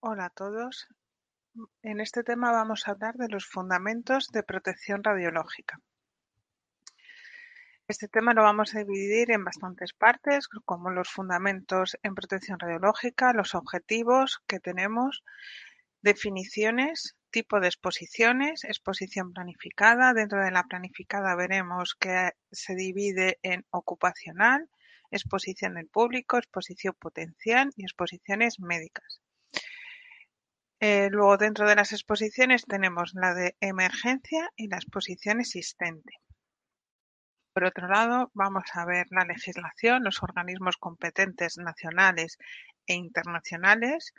Hola a todos. En este tema vamos a hablar de los fundamentos de protección radiológica. Este tema lo vamos a dividir en bastantes partes, como los fundamentos en protección radiológica, los objetivos que tenemos, definiciones, tipo de exposiciones, exposición planificada. Dentro de la planificada veremos que se divide en ocupacional, exposición del público, exposición potencial y exposiciones médicas. Eh, luego dentro de las exposiciones tenemos la de emergencia y la exposición existente. Por otro lado, vamos a ver la legislación, los organismos competentes nacionales e internacionales,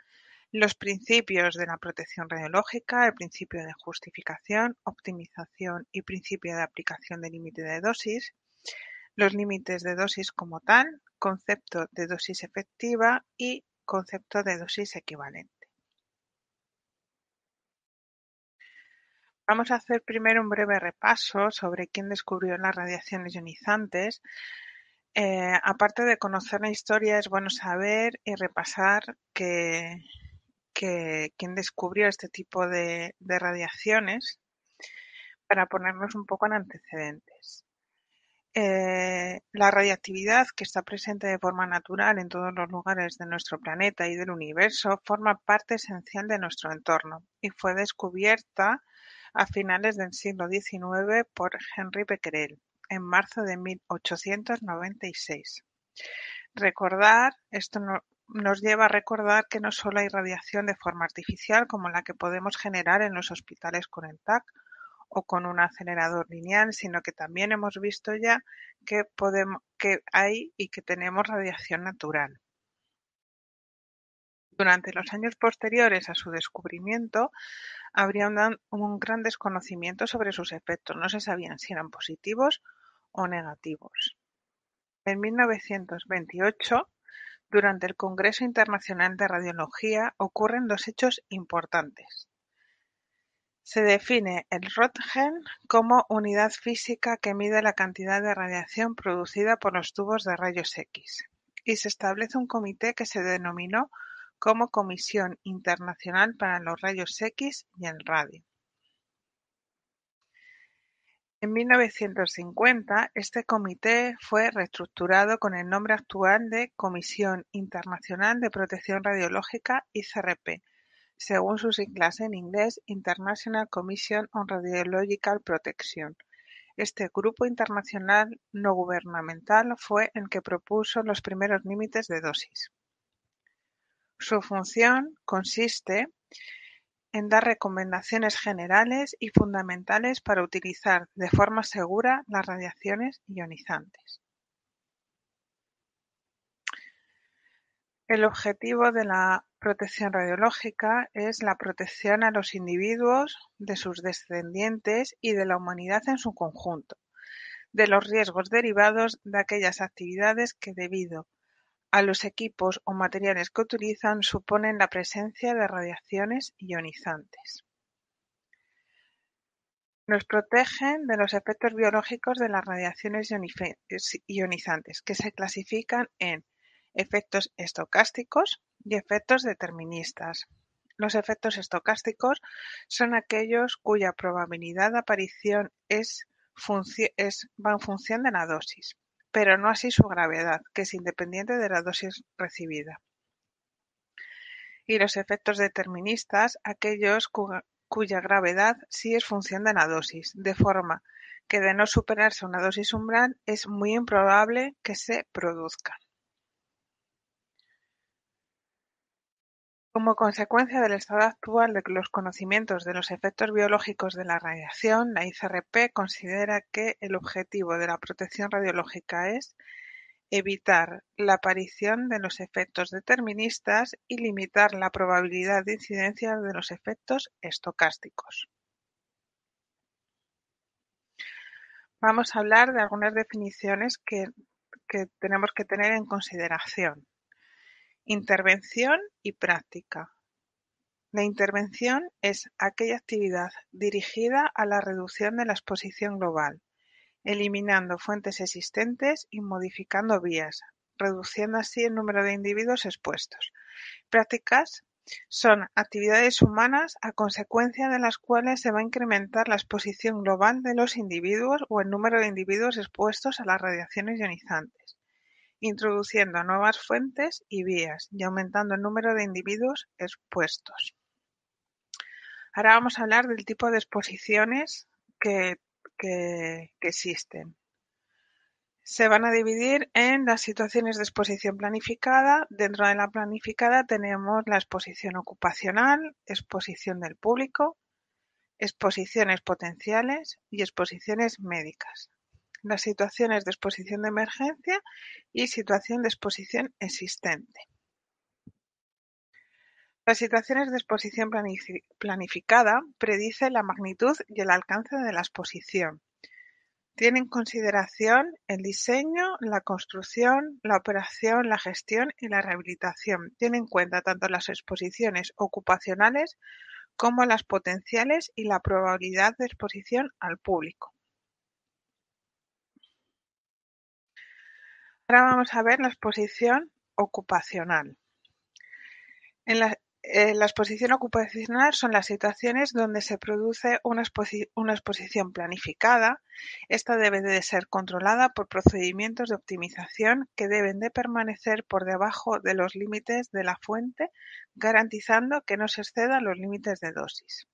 los principios de la protección radiológica, el principio de justificación, optimización y principio de aplicación del límite de dosis, los límites de dosis como tal, concepto de dosis efectiva y concepto de dosis equivalente. Vamos a hacer primero un breve repaso sobre quién descubrió las radiaciones ionizantes. Eh, aparte de conocer la historia, es bueno saber y repasar que, quién descubrió este tipo de, radiaciones para ponernos un poco en antecedentes. Eh, la radiactividad que está presente de forma natural en todos los lugares de nuestro planeta y del universo forma parte esencial de nuestro entorno y fue descubierta a finales del siglo XIX por Henri Becquerel, en marzo de 1896. Recordar, esto nos lleva a recordar que no solo hay radiación de forma artificial como la que podemos generar en los hospitales con el TAC o con un acelerador lineal, sino que también hemos visto ya que, hay y que tenemos radiación natural. Durante los años posteriores a su descubrimiento, habría un gran desconocimiento sobre sus efectos, no se sabían si eran positivos o negativos. En 1928, durante el Congreso Internacional de Radiología, ocurren dos hechos importantes. Se define el Röntgen como unidad física que mide la cantidad de radiación producida por los tubos de rayos X, y se establece un comité que se denominó como Comisión Internacional para los Rayos X y el Radio. En 1950, este comité fue reestructurado con el nombre actual de Comisión Internacional de Protección Radiológica (ICRP), según sus siglas en inglés International Commission on Radiological Protection. Este grupo internacional no gubernamental fue el que propuso los primeros límites de dosis. Su función consiste en dar recomendaciones generales y fundamentales para utilizar de forma segura las radiaciones ionizantes. El objetivo de la protección radiológica es la protección a los individuos, de sus descendientes y de la humanidad en su conjunto, de los riesgos derivados de aquellas actividades que debido a los equipos o materiales que utilizan suponen la presencia de radiaciones ionizantes. Nos protegen de los efectos biológicos de las radiaciones ionizantes, que se clasifican en efectos estocásticos y efectos deterministas. Los efectos estocásticos son aquellos cuya probabilidad de aparición es, va en función de la dosis pero no así su gravedad, que es independiente de la dosis recibida. Y los efectos deterministas, aquellos cuya gravedad sí es función de la dosis, de forma que de no superarse una dosis umbral es muy improbable que se produzcan. Como consecuencia del estado actual de los conocimientos de los efectos biológicos de la radiación, la ICRP considera que el objetivo de la protección radiológica es evitar la aparición de los efectos deterministas y limitar la probabilidad de incidencia de los efectos estocásticos. Vamos a hablar de algunas definiciones que, tenemos que tener en consideración. Intervención y práctica. La intervención es aquella actividad dirigida a la reducción de la exposición global, eliminando fuentes existentes y modificando vías, reduciendo así el número de individuos expuestos. Prácticas son actividades humanas a consecuencia de las cuales se va a incrementar la exposición global de los individuos o el número de individuos expuestos a las radiaciones ionizantes, introduciendo nuevas fuentes y vías y aumentando el número de individuos expuestos. Ahora vamos a hablar del tipo de exposiciones que, existen. Se van a dividir en las situaciones de exposición planificada. Dentro de la planificada tenemos la exposición ocupacional, exposición del público, exposiciones potenciales y exposiciones médicas. Las situaciones de exposición de emergencia y situación de exposición existente. Las situaciones de exposición planificada predice la magnitud y el alcance de la exposición tiene en consideración el diseño, la construcción, la operación, la gestión y la rehabilitación. Tiene en cuenta tanto las exposiciones ocupacionales como las potenciales y la probabilidad de exposición al público. Ahora vamos a ver la exposición ocupacional. Eh, la exposición ocupacional son las situaciones donde se produce una, exposición planificada. Esta debe de ser controlada por procedimientos de optimización que deben de permanecer por debajo de los límites de la fuente, garantizando que no se excedan los límites de dosis.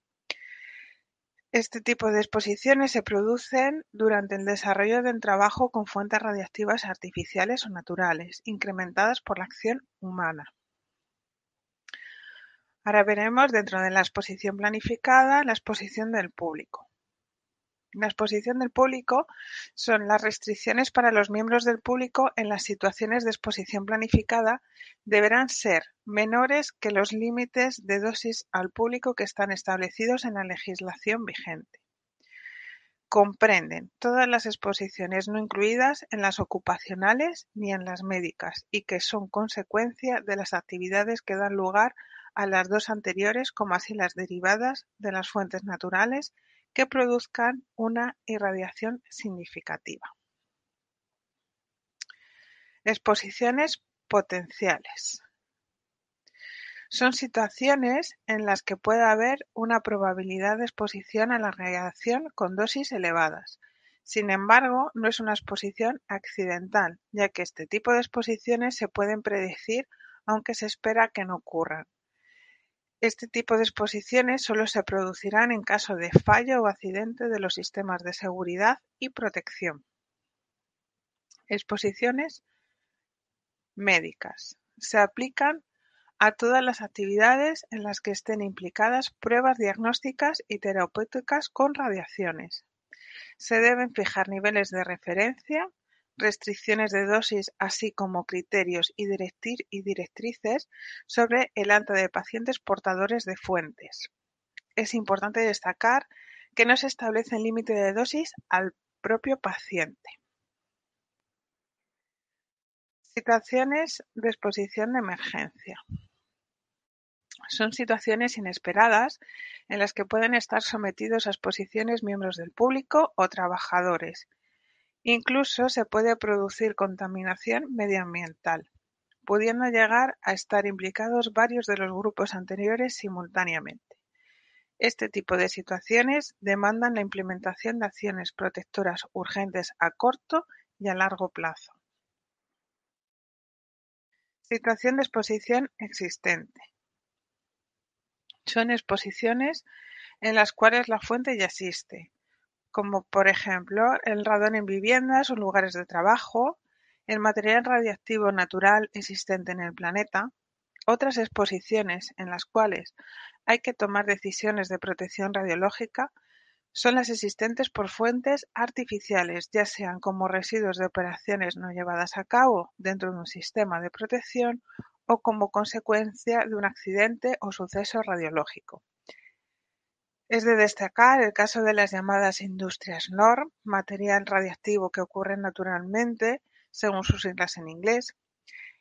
Este tipo de exposiciones se producen durante el desarrollo del trabajo con fuentes radiactivas artificiales o naturales, incrementadas por la acción humana. Ahora veremos dentro de la exposición planificada la exposición del público. La exposición del público son las restricciones para los miembros del público en las situaciones de exposición planificada deberán ser menores que los límites de dosis al público que están establecidos en la legislación vigente. Comprenden todas las exposiciones no incluidas en las ocupacionales ni en las médicas y que son consecuencia de las actividades que dan lugar a las dos anteriores como así las derivadas de las fuentes naturales que produzcan una irradiación significativa. Exposiciones potenciales. Son situaciones en las que puede haber una probabilidad de exposición a la radiación con dosis elevadas. Sin embargo, no es una exposición accidental, ya que este tipo de exposiciones se pueden predecir aunque se espera que no ocurran. Este tipo de exposiciones solo se producirán en caso de fallo o accidente de los sistemas de seguridad y protección. Exposiciones médicas. Se aplican a todas las actividades en las que estén implicadas pruebas diagnósticas y terapéuticas con radiaciones. Se deben fijar niveles de referencia restricciones de dosis así como criterios y directrices sobre el alta de pacientes portadores de fuentes. Es importante destacar que no se establece límite de dosis al propio paciente. Situaciones de exposición de emergencia. Son situaciones inesperadas en las que pueden estar sometidos a exposiciones miembros del público o trabajadores Incluso se puede producir contaminación medioambiental, pudiendo llegar a estar implicados varios de los grupos anteriores simultáneamente. Este tipo de situaciones demandan la implementación de acciones protectoras urgentes a corto y a largo plazo. Situación de exposición existente. Son exposiciones en las cuales la fuente ya existe, como por ejemplo el radón en viviendas o lugares de trabajo, el material radiactivo natural existente en el planeta, otras exposiciones en las cuales hay que tomar decisiones de protección radiológica son las existentes por fuentes artificiales, ya sean como residuos de operaciones no llevadas a cabo dentro de un sistema de protección o como consecuencia de un accidente o suceso radiológico. Es de destacar el caso de las llamadas industrias NORM, material radiactivo que ocurre naturalmente, según sus siglas en inglés,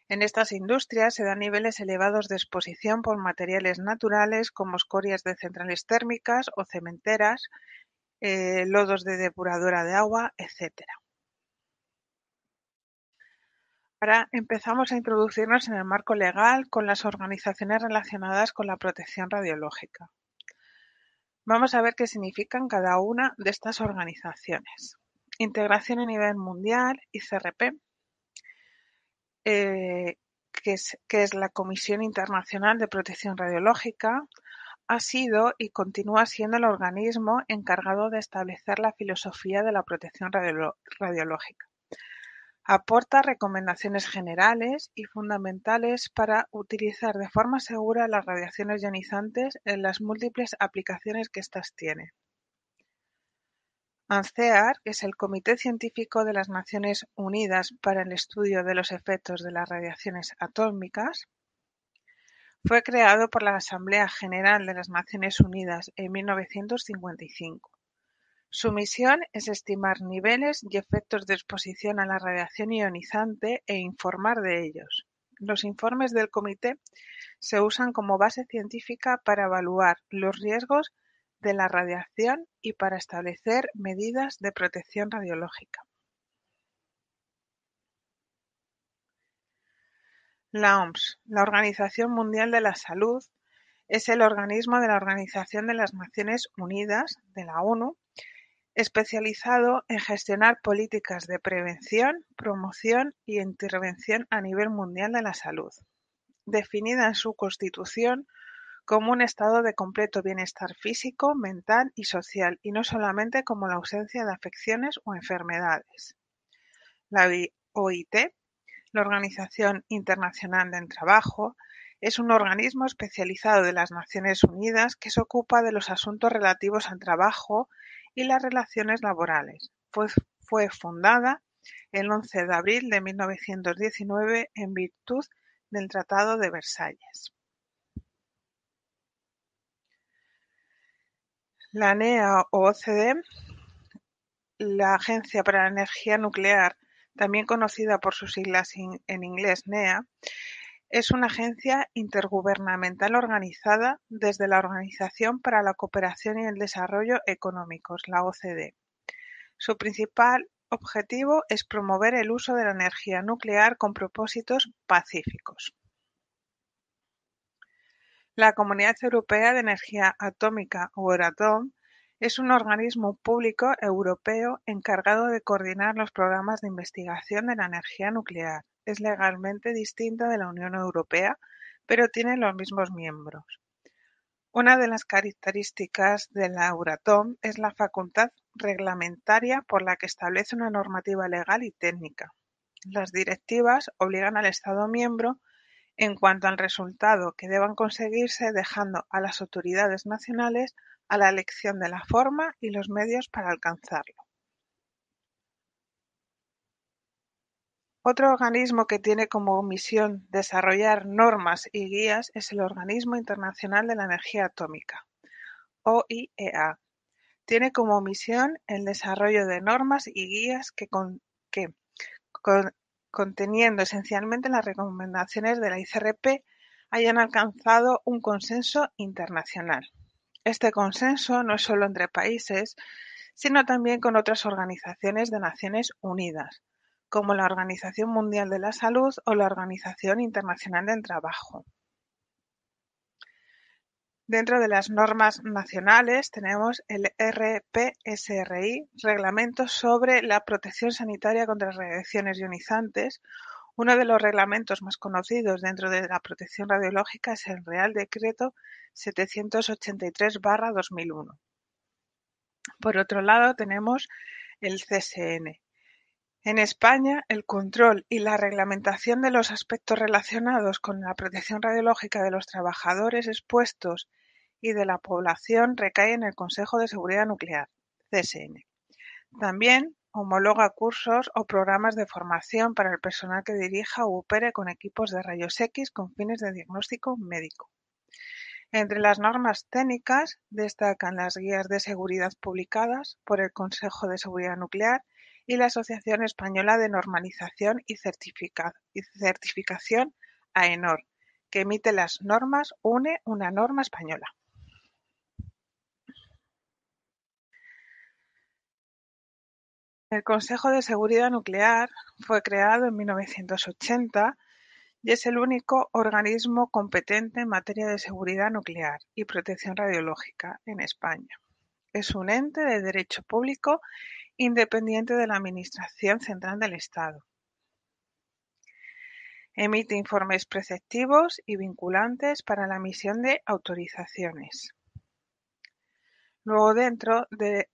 En estas industrias se dan niveles elevados de exposición por materiales naturales como escorias de centrales térmicas o cementeras, eh, lodos de depuradora de agua, etc. Ahora empezamos a introducirnos en el marco legal con las organizaciones relacionadas con la protección radiológica. Vamos a ver qué significan cada una de estas organizaciones. Integración a nivel mundial, ICRP, eh, que, es, que es la Comisión Internacional de Protección Radiológica, ha sido y continúa siendo el organismo encargado de establecer la filosofía de la protección radiológica. Aporta recomendaciones generales y fundamentales para utilizar de forma segura las radiaciones ionizantes en las múltiples aplicaciones que éstas tienen. ANCEAR, que es el Comité Científico de las Naciones Unidas para el Estudio de los Efectos de las Radiaciones Atómicas, fue creado por la Asamblea General de las Naciones Unidas en 1955. Su misión es estimar niveles y efectos de exposición a la radiación ionizante e informar de ellos. Los informes del comité se usan como base científica para evaluar los riesgos de la radiación y para establecer medidas de protección radiológica. La OMS, la Organización Mundial de la Salud, es el organismo de la Organización de las Naciones Unidas, de la ONU, especializado en gestionar políticas de prevención, promoción y intervención a nivel mundial de la salud, definida en su Constitución como un estado de completo bienestar físico, mental y social, y no solamente como la ausencia de afecciones o enfermedades. La OIT, la Organización Internacional del Trabajo, es un organismo especializado de las Naciones Unidas que se ocupa de los asuntos relativos al trabajo y las relaciones laborales. Fue fundada el 11 de abril de 1919 en virtud del Tratado de Versalles. La NEA o OCDE, la Agencia para la Energía Nuclear, también conocida por sus siglas en inglés NEA, es una agencia intergubernamental organizada desde la Organización para la Cooperación y el Desarrollo Económicos, la OCDE. Su principal objetivo es promover el uso de la energía nuclear con propósitos pacíficos. La Comunidad Europea de Energía Atómica o Euratom es un organismo público europeo encargado de coordinar los programas de investigación de la energía nuclear es legalmente distinta de la Unión Europea, pero tiene los mismos miembros. Una de las características de la Euratom es la facultad reglamentaria por la que establece una normativa legal y técnica. Las directivas obligan al Estado miembro en cuanto al resultado que deban conseguirse dejando a las autoridades nacionales a la elección de la forma y los medios para alcanzarlo. Otro organismo que tiene como misión desarrollar normas y guías es el Organismo Internacional de la Energía Atómica, OIEA. Tiene como misión el desarrollo de normas y guías que, conteniendo esencialmente las recomendaciones de la ICRP, hayan alcanzado un consenso internacional. Este consenso no es solo entre países, sino también con otras organizaciones de Naciones Unidas, como la Organización Mundial de la Salud o la Organización Internacional del Trabajo. Dentro de las normas nacionales tenemos el RPSRI, Reglamento sobre la Protección Sanitaria contra Radiaciones Ionizantes. Uno de los reglamentos más conocidos dentro de la protección radiológica es el Real Decreto 783-2001. Por otro lado tenemos el CSN, en España, el control y la reglamentación de los aspectos relacionados con la protección radiológica de los trabajadores expuestos y de la población recae en el Consejo de Seguridad Nuclear (CSN). También homologa cursos o programas de formación para el personal que dirija o opere con equipos de rayos X con fines de diagnóstico médico. Entre las normas técnicas destacan las guías de seguridad publicadas por el Consejo de Seguridad Nuclear y la Asociación Española de Normalización y Certificación (AENOR), que emite las normas UNE una norma española. El Consejo de Seguridad Nuclear fue creado en 1980 y es el único organismo competente en materia de seguridad nuclear y protección radiológica en España. Es un ente de derecho público independiente de la Administración Central del Estado. Emite informes preceptivos y vinculantes para la emisión de autorizaciones. Luego, dentro de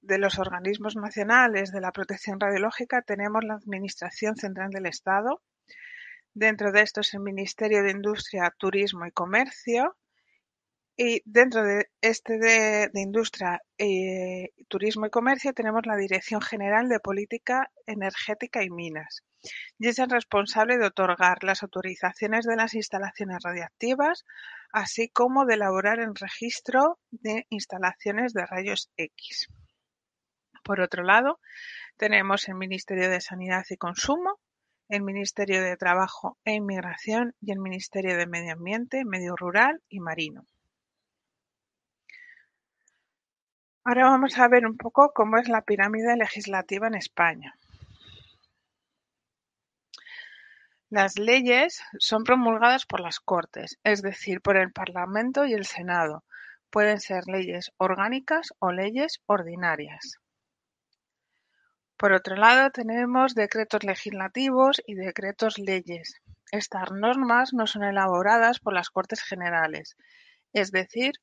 los organismos nacionales de la protección radiológica tenemos la Administración Central del Estado. Dentro de esto es el Ministerio de Industria, Turismo y Comercio. Y dentro de este de, Industria, eh, Turismo y Comercio tenemos la Dirección General de Política Energética y Minas. Y es el responsable de otorgar las autorizaciones de las instalaciones radiactivas, así como de elaborar el registro de instalaciones de rayos X. Por otro lado, tenemos el Ministerio de Sanidad y Consumo, el Ministerio de Trabajo e Inmigración y el Ministerio de Medio Ambiente, Medio Rural y Marino. Ahora vamos a ver un poco cómo es la pirámide legislativa en España. Las leyes son promulgadas por las Cortes, es decir, por el Parlamento y el Senado. Pueden ser leyes orgánicas o leyes ordinarias. Por otro lado, tenemos decretos legislativos y decretos leyes. Estas normas no son elaboradas por las Cortes Generales, es decir,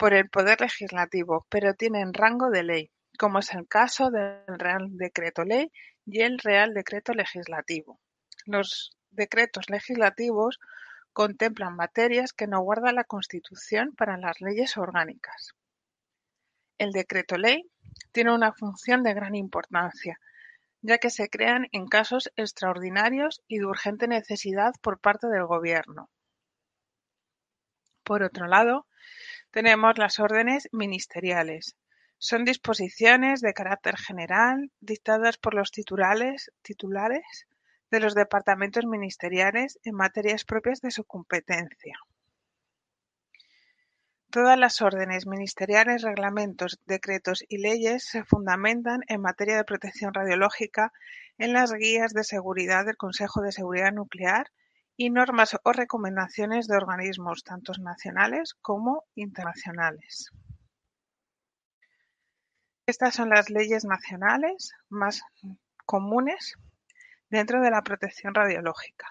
por el Poder Legislativo, pero tienen rango de ley, como es el caso del Real Decreto Ley y el Real Decreto Legislativo. Los decretos legislativos contemplan materias que no guarda la Constitución para las leyes orgánicas. El Decreto Ley tiene una función de gran importancia, ya que se crean en casos extraordinarios y de urgente necesidad por parte del Gobierno. Por otro lado, tenemos las órdenes ministeriales. Son disposiciones de carácter general dictadas por los titulares, titulares de los departamentos ministeriales en materias propias de su competencia. Todas las órdenes ministeriales, reglamentos, decretos y leyes se fundamentan en materia de protección radiológica en las guías de seguridad del Consejo de Seguridad Nuclear y normas o recomendaciones de organismos tanto nacionales como internacionales. Estas son las leyes nacionales más comunes dentro de la protección radiológica.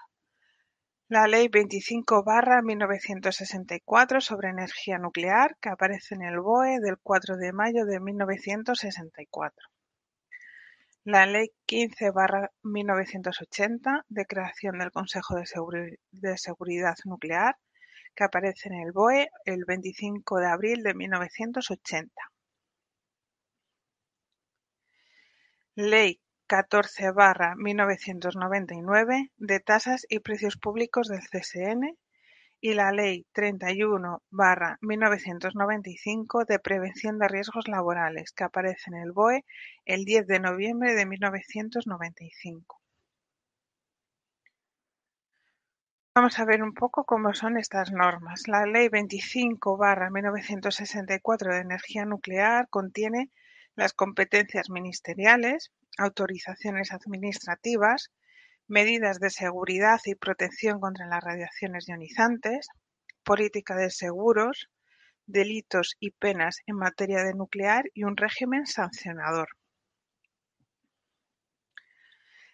La Ley veinticinco mil novecientos sesenta y cuatro sobre energía nuclear, que aparece en el BOE del 4 de mayo de 1964. La Ley quince mil novecientos ochenta de creación del Consejo de, Seguridad Nuclear, que aparece en el BOE el 25 de abril de 1980. Ley catorce barra mil novecientos noventa y nueve de tasas y precios públicos del CSN y la Ley treinta y uno barra mil novecientos noventa y cinco de prevención de riesgos laborales que aparece en el BOE el 10 de noviembre de mil novecientos noventa y cinco. Vamos a ver un poco cómo son estas normas. La Ley veinticinco barra mil novecientos sesenta y cuatro de energía nuclear contiene las competencias ministeriales, autorizaciones administrativas, medidas de seguridad y protección contra las radiaciones ionizantes, política de seguros, delitos y penas en materia de nuclear y un régimen sancionador.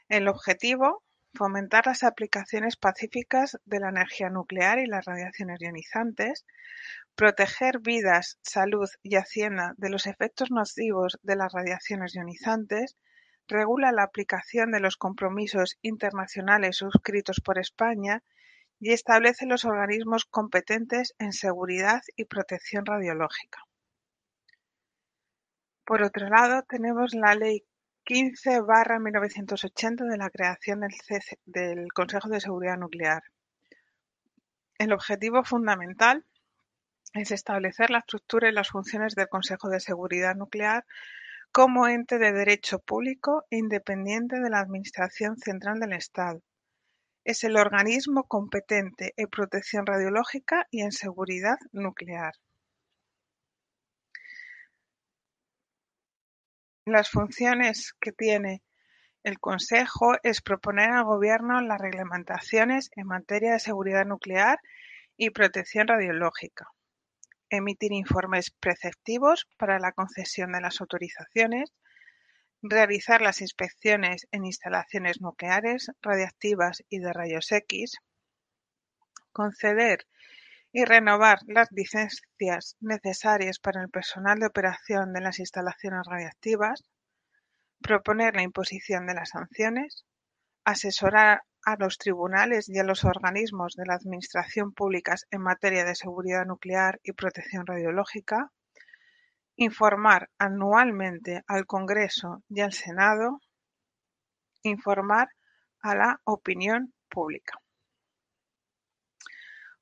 El objetivo, fomentar las aplicaciones pacíficas de la energía nuclear y las radiaciones ionizantes, proteger vidas, salud y hacienda de los efectos nocivos de las radiaciones ionizantes, regula la aplicación de los compromisos internacionales suscritos por España y establece los organismos competentes en seguridad y protección radiológica. Por otro lado, tenemos la Ley 15 1980 de la creación del, del Consejo de Seguridad Nuclear. El objetivo fundamental es establecer la estructura y las funciones del Consejo de Seguridad Nuclear como ente de derecho público independiente de la Administración Central del Estado. Es el organismo competente en protección radiológica y en seguridad nuclear. Las funciones que tiene el Consejo es proponer al Gobierno las reglamentaciones en materia de seguridad nuclear y protección radiológica, emitir informes preceptivos para la concesión de las autorizaciones, realizar las inspecciones en instalaciones nucleares, radiactivas y de rayos X, conceder y renovar las licencias necesarias para el personal de operación de las instalaciones radiactivas, proponer la imposición de las sanciones, asesorar a los tribunales y a los organismos de la Administración públicas en materia de seguridad nuclear y protección radiológica, informar anualmente al Congreso y al Senado, informar a la opinión pública.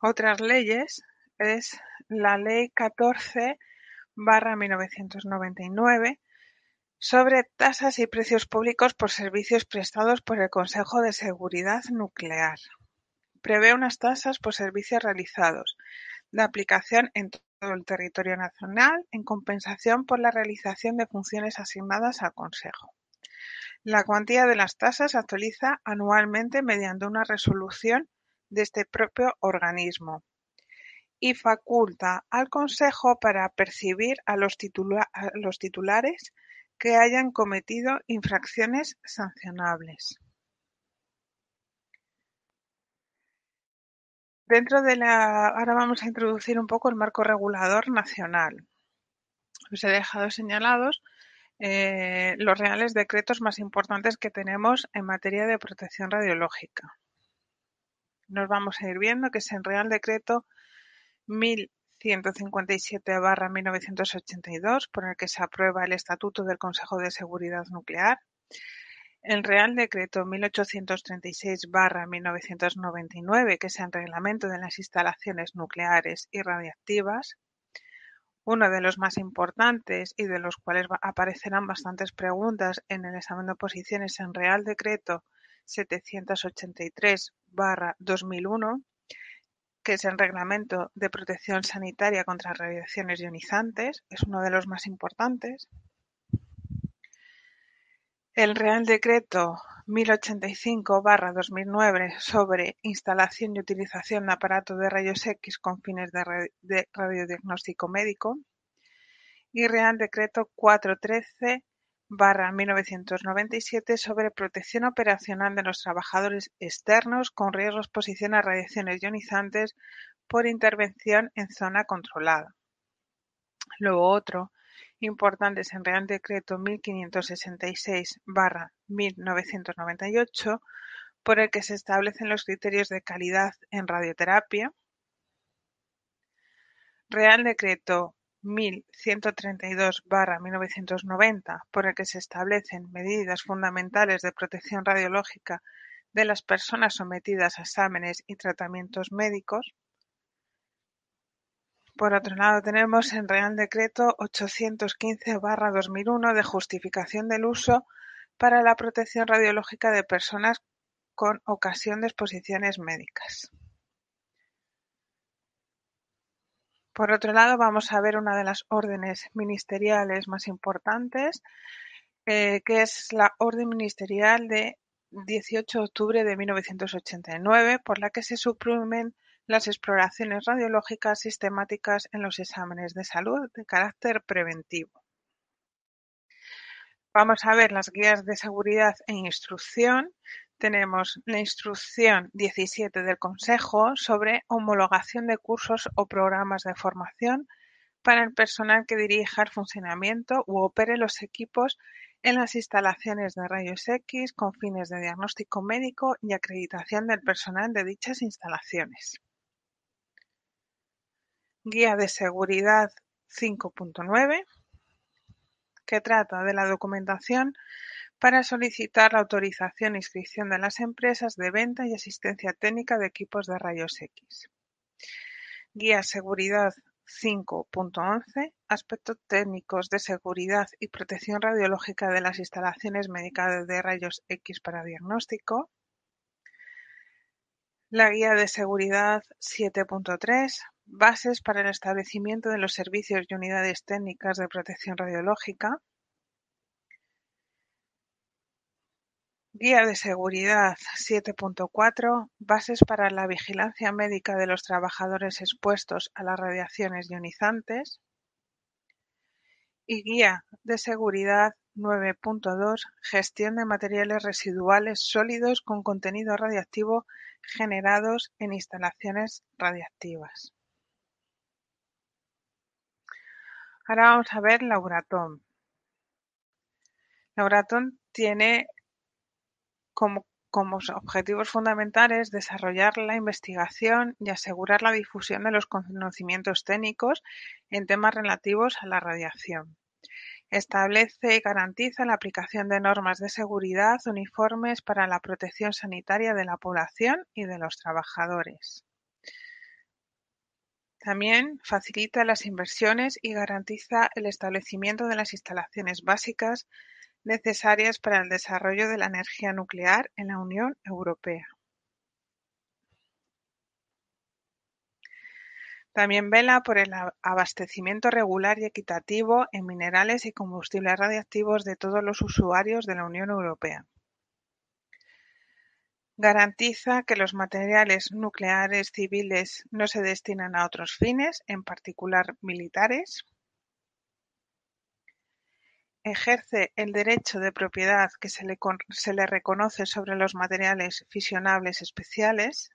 Otras leyes es la Ley 14 barra 1999 sobre tasas y precios públicos por servicios prestados por el Consejo de Seguridad Nuclear. Prevé unas tasas por servicios realizados, de aplicación en todo el territorio nacional, en compensación por la realización de funciones asignadas al Consejo. La cuantía de las tasas se actualiza anualmente mediante una resolución de este propio organismo y faculta al Consejo para percibir a los, a los titulares que hayan cometido infracciones sancionables. Dentro de la. Ahora vamos a introducir un poco el marco regulador nacional. Os he dejado señalados eh, los reales decretos más importantes que tenemos en materia de protección radiológica. Nos vamos a ir viendo que es el Real Decreto 1000 157-1982, por el que se aprueba el Estatuto del Consejo de Seguridad Nuclear, el Real Decreto 1836-1999, que es el Reglamento de las Instalaciones Nucleares y Radiactivas, uno de los más importantes y de los cuales aparecerán bastantes preguntas en el examen de oposiciones en Real Decreto 783-2001, que es el Reglamento de Protección Sanitaria contra Radiaciones Ionizantes, es uno de los más importantes. El Real Decreto 1085-2009 sobre instalación y utilización de aparatos de rayos X con fines de, radiodiagnóstico médico. Y Real Decreto 413 barra 1997 sobre protección operacional de los trabajadores externos con riesgo de exposición a radiaciones ionizantes por intervención en zona controlada. Luego otro importante es el Real Decreto 1566 barra 1998 por el que se establecen los criterios de calidad en radioterapia. Real Decreto mil ciento treinta y dos barra mil novecientos noventa, por el que se establecen medidas fundamentales de protección radiológica de las personas sometidas a exámenes y tratamientos médicos. Por otro lado, tenemos el Real Decreto 815-2001 de justificación del uso para la protección radiológica de personas con ocasión de exposiciones médicas. Por otro lado, vamos a ver una de las órdenes ministeriales más importantes, eh, que es la Orden Ministerial de 18 de octubre de 1989, por la que se suprimen las exploraciones radiológicas sistemáticas en los exámenes de salud de carácter preventivo. Vamos a ver las guías de seguridad e instrucción tenemos la Instrucción 17 del Consejo sobre homologación de cursos o programas de formación para el personal que dirija el funcionamiento u opere los equipos en las instalaciones de rayos X con fines de diagnóstico médico y acreditación del personal de dichas instalaciones. Guía de Seguridad 5.9 que trata de la documentación para solicitar la autorización e inscripción de las empresas de venta y asistencia técnica de equipos de rayos X. Guía Seguridad cinco.once Aspectos técnicos de seguridad y protección radiológica de las instalaciones médicas de rayos X para diagnóstico. La Guía de Seguridad siete punto tres Bases para el establecimiento de los servicios y unidades técnicas de protección radiológica. Guía de Seguridad siete punto cuatro Bases para la vigilancia médica de los trabajadores expuestos a las radiaciones ionizantes y Guía de Seguridad nueve punto dos Gestión de materiales residuales sólidos con contenido radiactivo generados en instalaciones radiactivas. Ahora vamos a ver la Euratom. La Euratom tiene como, objetivos fundamentales desarrollar la investigación y asegurar la difusión de los conocimientos técnicos en temas relativos a la radiación. Establece y garantiza la aplicación de normas de seguridad uniformes para la protección sanitaria de la población y de los trabajadores. También facilita las inversiones y garantiza el establecimiento de las instalaciones básicas necesarias para el desarrollo de la energía nuclear en la Unión Europea. También vela por el abastecimiento regular y equitativo en minerales y combustibles radiactivos de todos los usuarios de la Unión Europea. Garantiza que los materiales nucleares civiles no se destinan a otros fines, en particular militares. Ejerce el derecho de propiedad que se le, reconoce sobre los materiales fisionables especiales.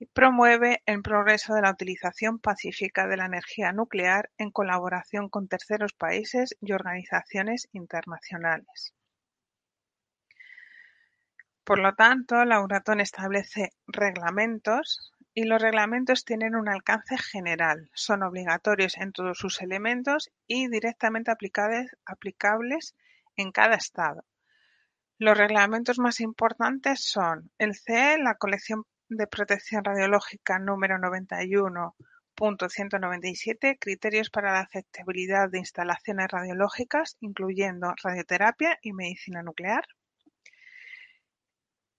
Y promueve el progreso de la utilización pacífica de la energía nuclear en colaboración con terceros países y organizaciones internacionales. Por lo tanto, la Euratom establece reglamentos y los reglamentos tienen un alcance general, son obligatorios en todos sus elementos y directamente aplicables en cada Estado. Los reglamentos más importantes son el CE, la Colección de Protección Radiológica número 91.197, criterios para la aceptabilidad de instalaciones radiológicas, incluyendo radioterapia y medicina nuclear.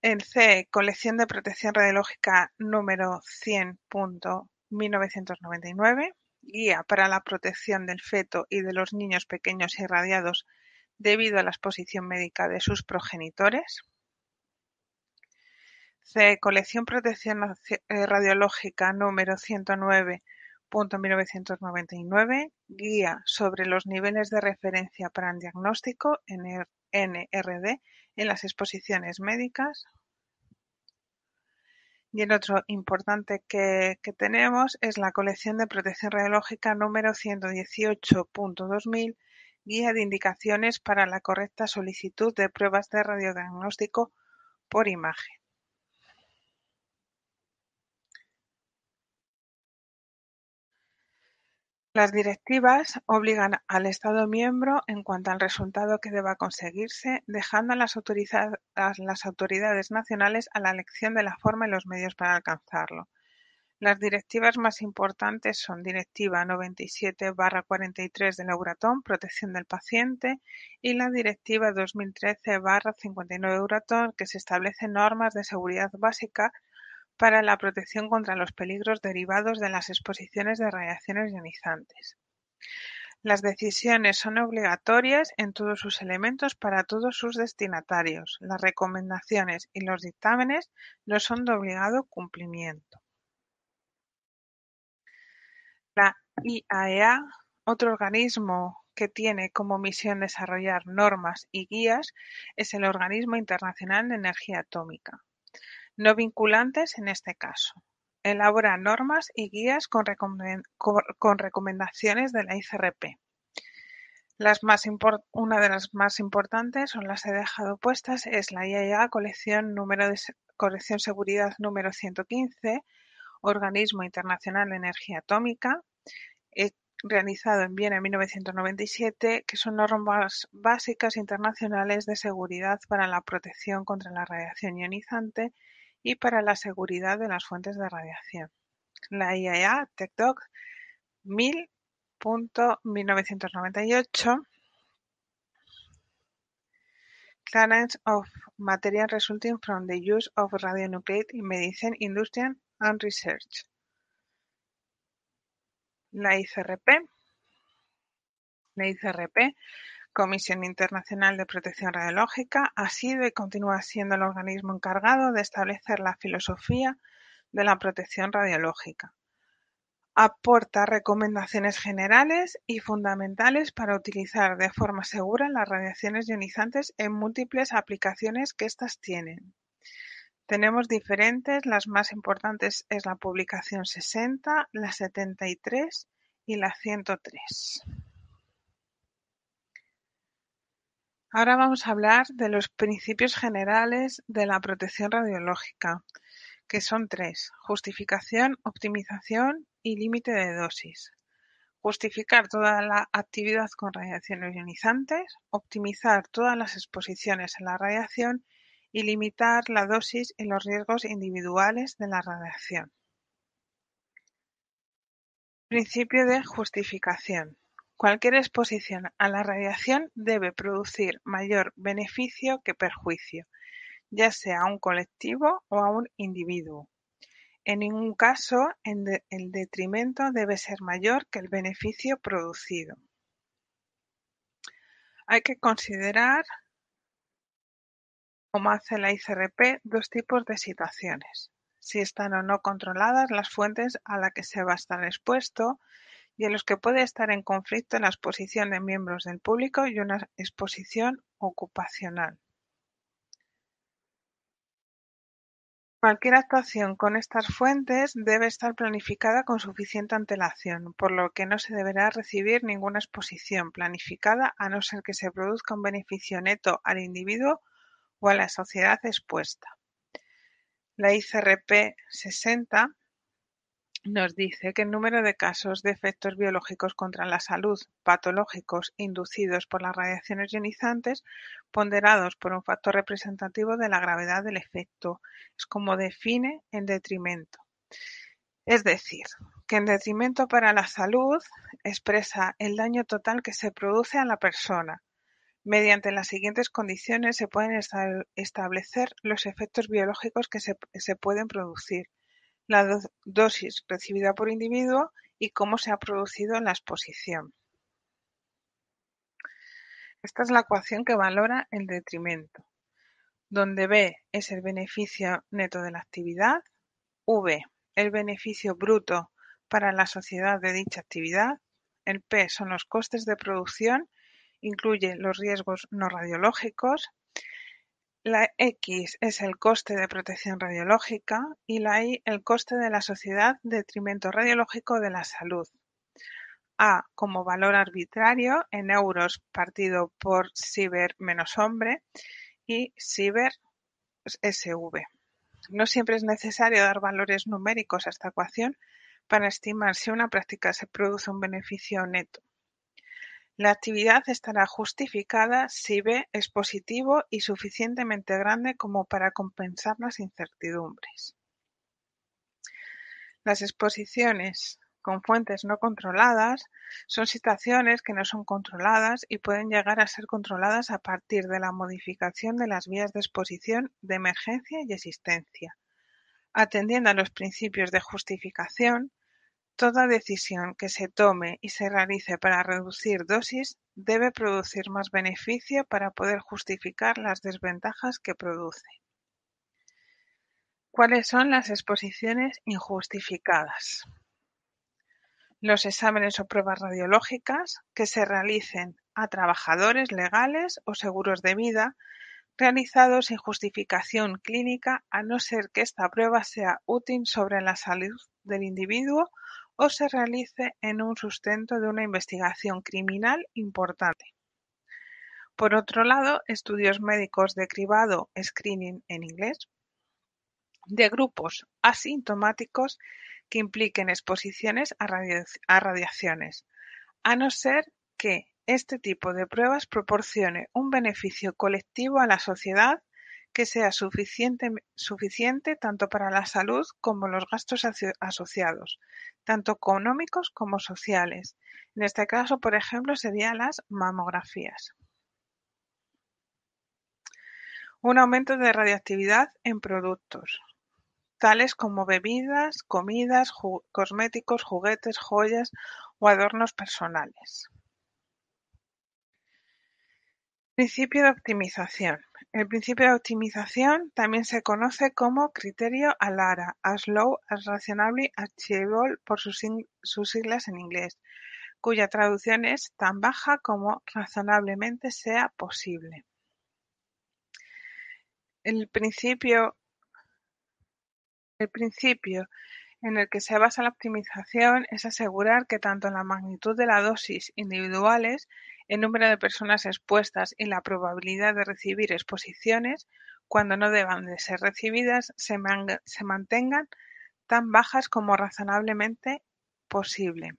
El C. Colección de Protección Radiológica número cien Guía para la protección del feto y de los niños pequeños irradiados debido a la exposición médica de sus progenitores. C. Colección Protección eh, Radiológica número nueve Guía sobre los niveles de referencia para el diagnóstico NRD en las exposiciones médicas. Y el otro importante que, tenemos es la colección de protección radiológica número 118.2000, guía de indicaciones para la correcta solicitud de pruebas de radiodiagnóstico por imagen. Las directivas obligan al Estado miembro en cuanto al resultado que deba conseguirse, dejando a las autoridades nacionales a la elección de la forma y los medios para alcanzarlo. Las directivas más importantes son Directiva 97-43 del Euratom, protección del paciente, y la Directiva 2013-59 Euratom, que se establecen normas de seguridad básica para la protección contra los peligros derivados de las exposiciones de radiaciones ionizantes. Las decisiones son obligatorias en todos sus elementos para todos sus destinatarios. Las recomendaciones y los dictámenes no son de obligado cumplimiento. La IAEA, e otro organismo que tiene como misión desarrollar normas y guías, es el Organismo Internacional de Energía Atómica no vinculantes en este caso. Elabora normas y guías con, recomendaciones de la ICRP. una de las más importantes, o las he dejado puestas, es la IAEA Colección, número Colección Seguridad número 115, Organismo Internacional de Energía Atómica, realizado en Viena en 1997, que son normas básicas internacionales de seguridad para la protección contra la radiación ionizante y para la seguridad de las fuentes de radiación. La IAEA TechDoc 1000.1998 Clearance of material resulting from the use of radionuclides in medicine, industry and research. La ICRP La ICRP, Comisión Internacional de Protección Radiológica, ha sido y continúa siendo el organismo encargado de establecer la filosofía de la protección radiológica. Aporta recomendaciones generales y fundamentales para utilizar de forma segura las radiaciones ionizantes en múltiples aplicaciones que éstas tienen. Tenemos diferentes, las más importantes es la publicación 60, la 73 y la 103. Ahora vamos a hablar de los principios generales de la protección radiológica, que son tres: justificación, optimización y límite de dosis. Justificar toda la actividad con radiaciones ionizantes, optimizar todas las exposiciones a la radiación y limitar la dosis y los riesgos individuales de la radiación. Principio de justificación. Cualquier exposición a la radiación debe producir mayor beneficio que perjuicio, ya sea a un colectivo o a un individuo. En ningún caso el detrimento debe ser mayor que el beneficio producido. Hay que considerar, como hace la ICRP, dos tipos de situaciones: si están o no controladas las fuentes a las que se va a estar expuesto y en los que puede estar en conflicto la exposición de miembros del público y una exposición ocupacional. Cualquier actuación con estas fuentes debe estar planificada con suficiente antelación, por lo que no se deberá recibir ninguna exposición planificada a no ser que se produzca un beneficio neto al individuo o a la sociedad expuesta. La ICRP 60 nos dice que el número de casos de efectos biológicos contra la salud patológicos inducidos por las radiaciones ionizantes ponderados por un factor representativo de la gravedad del efecto es como define en detrimento. Es decir, que en detrimento para la salud expresa el daño total que se produce a la persona. Mediante las siguientes condiciones se pueden establecer los efectos biológicos que se pueden producir la dosis recibida por individuo y cómo se ha producido la exposición. Esta es la ecuación que valora el detrimento, donde B es el beneficio neto de la actividad, V el beneficio bruto para la sociedad de dicha actividad, el P son los costes de producción, incluye los riesgos no radiológicos, la X es el coste de protección radiológica y la Y el coste de la sociedad detrimento radiológico de la salud. A como valor arbitrario en euros partido por Sieber menos hombre y Sieber SV. No siempre es necesario dar valores numéricos a esta ecuación para estimar si una práctica se produce un beneficio neto. La actividad estará justificada si B es positivo y suficientemente grande como para compensar las incertidumbres. Las exposiciones con fuentes no controladas son situaciones que no son controladas y pueden llegar a ser controladas a partir de la modificación de las vías de exposición de emergencia y existencia. Atendiendo a los principios de justificación, Toda decisión que se tome y se realice para reducir dosis debe producir más beneficio para poder justificar las desventajas que produce. ¿Cuáles son las exposiciones injustificadas? Los exámenes o pruebas radiológicas que se realicen a trabajadores legales o seguros de vida realizados sin justificación clínica a no ser que esta prueba sea útil sobre la salud del individuo o se realice en un sustento de una investigación criminal importante. Por otro lado, estudios médicos de cribado screening en inglés de grupos asintomáticos que impliquen exposiciones a, a radiaciones, a no ser que este tipo de pruebas proporcione un beneficio colectivo a la sociedad que sea suficiente tanto para la salud como los gastos asociados, tanto económicos como sociales. En este caso, por ejemplo, serían las mamografías. Un aumento de radioactividad en productos, tales como bebidas, comidas, cosméticos, juguetes, joyas o adornos personales. Principio de optimización. El principio de optimización también se conoce como criterio ALARA, as low as reasonably achievable por sus siglas en inglés, cuya traducción es tan baja como razonablemente sea posible. El principio, el principio en el que se basa la optimización es asegurar que tanto la magnitud de la dosis individuales, el número de personas expuestas y la probabilidad de recibir exposiciones, cuando no deban de ser recibidas, se, mantengan tan bajas como razonablemente posible,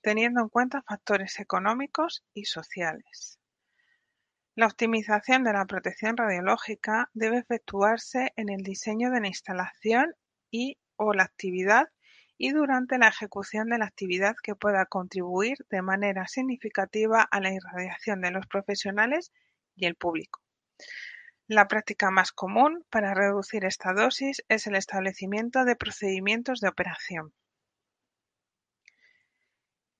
teniendo en cuenta factores económicos y sociales. La optimización de la protección radiológica debe efectuarse en el diseño de la instalación y o la actividad y durante la ejecución de la actividad que pueda contribuir de manera significativa a la irradiación de los profesionales y el público. La práctica más común para reducir esta dosis es el establecimiento de procedimientos de operación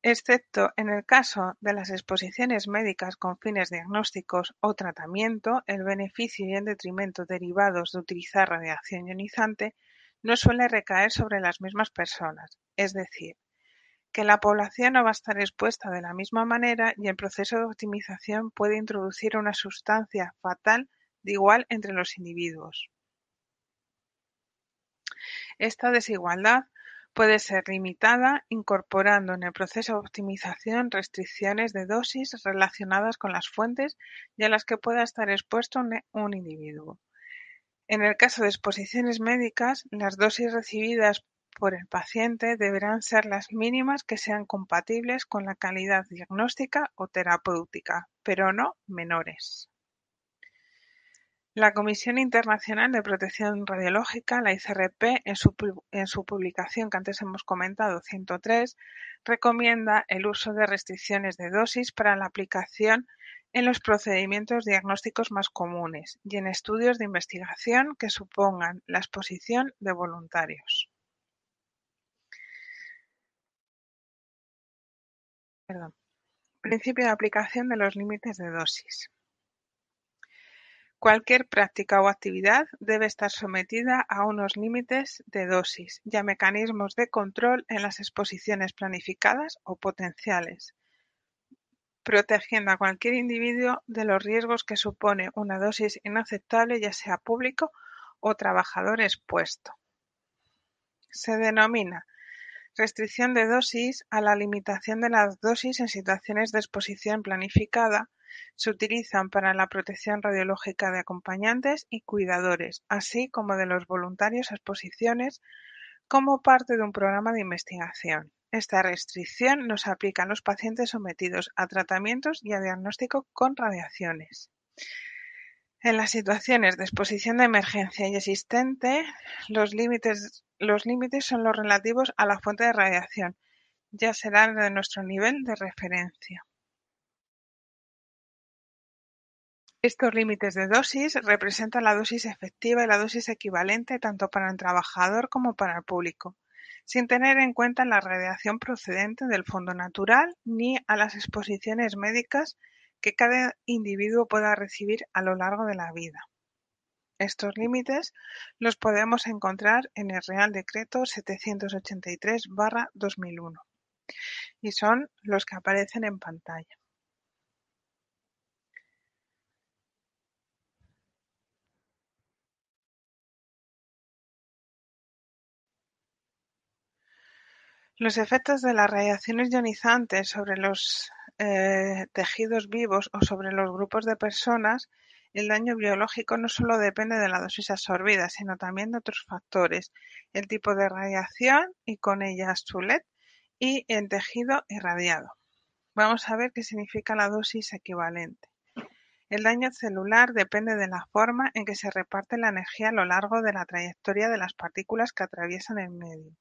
excepto en el caso de las exposiciones médicas con fines diagnósticos o tratamiento, el beneficio y el detrimento derivados de utilizar radiación ionizante no suele recaer sobre las mismas personas, es decir, que la población no va a estar expuesta de la misma manera y el proceso de optimización puede introducir una sustancia fatal de igual entre los individuos. Esta desigualdad Puede ser limitada incorporando en el proceso de optimización restricciones de dosis relacionadas con las fuentes y a las que pueda estar expuesto un individuo. En el caso de exposiciones médicas, las dosis recibidas por el paciente deberán ser las mínimas que sean compatibles con la calidad diagnóstica o terapéutica, pero no menores. La Comisión Internacional de Protección Radiológica, la ICRP, en su, publicación que antes hemos comentado, 103, recomienda el uso de restricciones de dosis para la aplicación en los procedimientos diagnósticos más comunes y en estudios de investigación que supongan la exposición de voluntarios. Principio de aplicación de los límites de dosis. Cualquier práctica o actividad debe estar sometida a unos límites de dosis y a mecanismos de control en las exposiciones planificadas o potenciales, protegiendo a cualquier individuo de los riesgos que supone una dosis inaceptable ya sea público o trabajador expuesto. Se denomina restricción de dosis a la limitación de las dosis en situaciones de exposición planificada se utilizan para la protección radiológica de acompañantes y cuidadores, así como de los voluntarios a exposiciones como parte de un programa de investigación. Esta restricción no se aplica a los pacientes sometidos a tratamientos y a diagnóstico con radiaciones. En las situaciones de exposición de emergencia y existente, los límites, son los relativos a la fuente de radiación, ya será de nuestro nivel de referencia. Estos límites de dosis representan la dosis efectiva y la dosis equivalente tanto para el trabajador como para el público, sin tener en cuenta la radiación procedente del fondo natural ni a las exposiciones médicas que cada individuo pueda recibir a lo largo de la vida. Estos límites los podemos encontrar en el Real Decreto 783-2001 y son los que aparecen en pantalla. Los efectos de las radiaciones ionizantes sobre los eh, tejidos vivos o sobre los grupos de personas, el daño biológico no solo depende de la dosis absorbida, sino también de otros factores, el tipo de radiación y con ella su LED y el tejido irradiado. Vamos a ver qué significa la dosis equivalente. El daño celular depende de la forma en que se reparte la energía a lo largo de la trayectoria de las partículas que atraviesan el medio.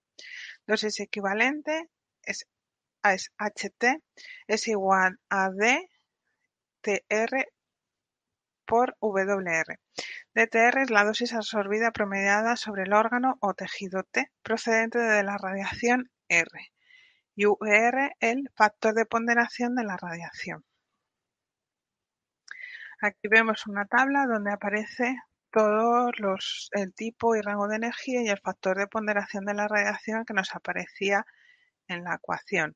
Dosis equivalente es HT es igual a DTR por WR. DTR es la dosis absorbida promediada sobre el órgano o tejido T procedente de la radiación R y UR el factor de ponderación de la radiación. Aquí vemos una tabla donde aparece todos los el tipo y rango de energía y el factor de ponderación de la radiación que nos aparecía en la ecuación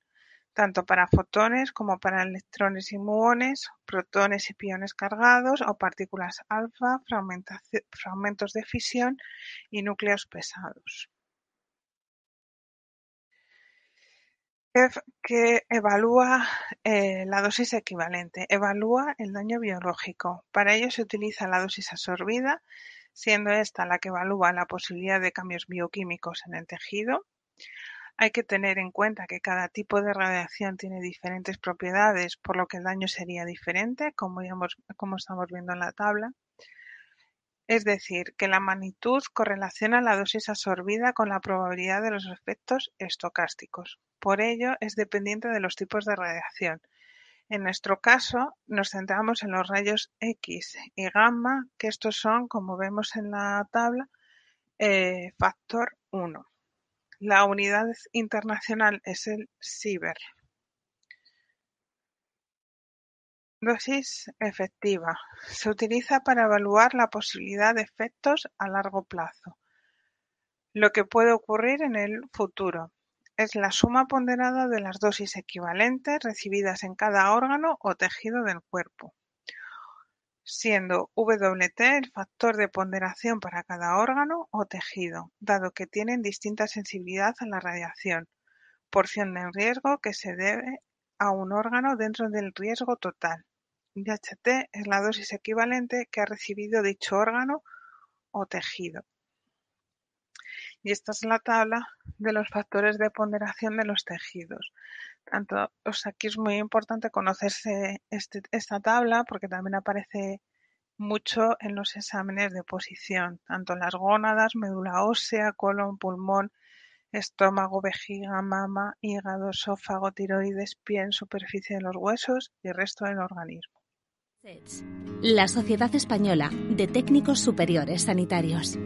tanto para fotones como para electrones y muones, protones y piones cargados o partículas alfa, fragmentos de fisión y núcleos pesados. Que evalúa eh, la dosis equivalente, evalúa el daño biológico. Para ello se utiliza la dosis absorbida, siendo esta la que evalúa la posibilidad de cambios bioquímicos en el tejido. Hay que tener en cuenta que cada tipo de radiación tiene diferentes propiedades, por lo que el daño sería diferente, como, como estamos viendo en la tabla. Es decir, que la magnitud correlaciona la dosis absorbida con la probabilidad de los efectos estocásticos. Por ello, es dependiente de los tipos de radiación. En nuestro caso, nos centramos en los rayos X y gamma, que estos son, como vemos en la tabla, eh, factor 1. La unidad internacional es el Sieber. Dosis efectiva: Se utiliza para evaluar la posibilidad de efectos a largo plazo. Lo que puede ocurrir en el futuro. Es la suma ponderada de las dosis equivalentes recibidas en cada órgano o tejido del cuerpo siendo Wt el factor de ponderación para cada órgano o tejido, dado que tienen distinta sensibilidad a la radiación, porción del riesgo que se debe a un órgano dentro del riesgo total, y Ht es la dosis equivalente que ha recibido dicho órgano o tejido. Y esta es la tabla de los factores de ponderación de los tejidos. Tanto, aquí es muy importante conocerse este, esta tabla porque también aparece mucho en los exámenes de posición, tanto las gónadas, médula ósea, colon, pulmón, estómago, vejiga, mama, hígado, esófago, tiroides, piel, superficie de los huesos y el resto del organismo. La Sociedad Española de Técnicos Superiores Sanitarios.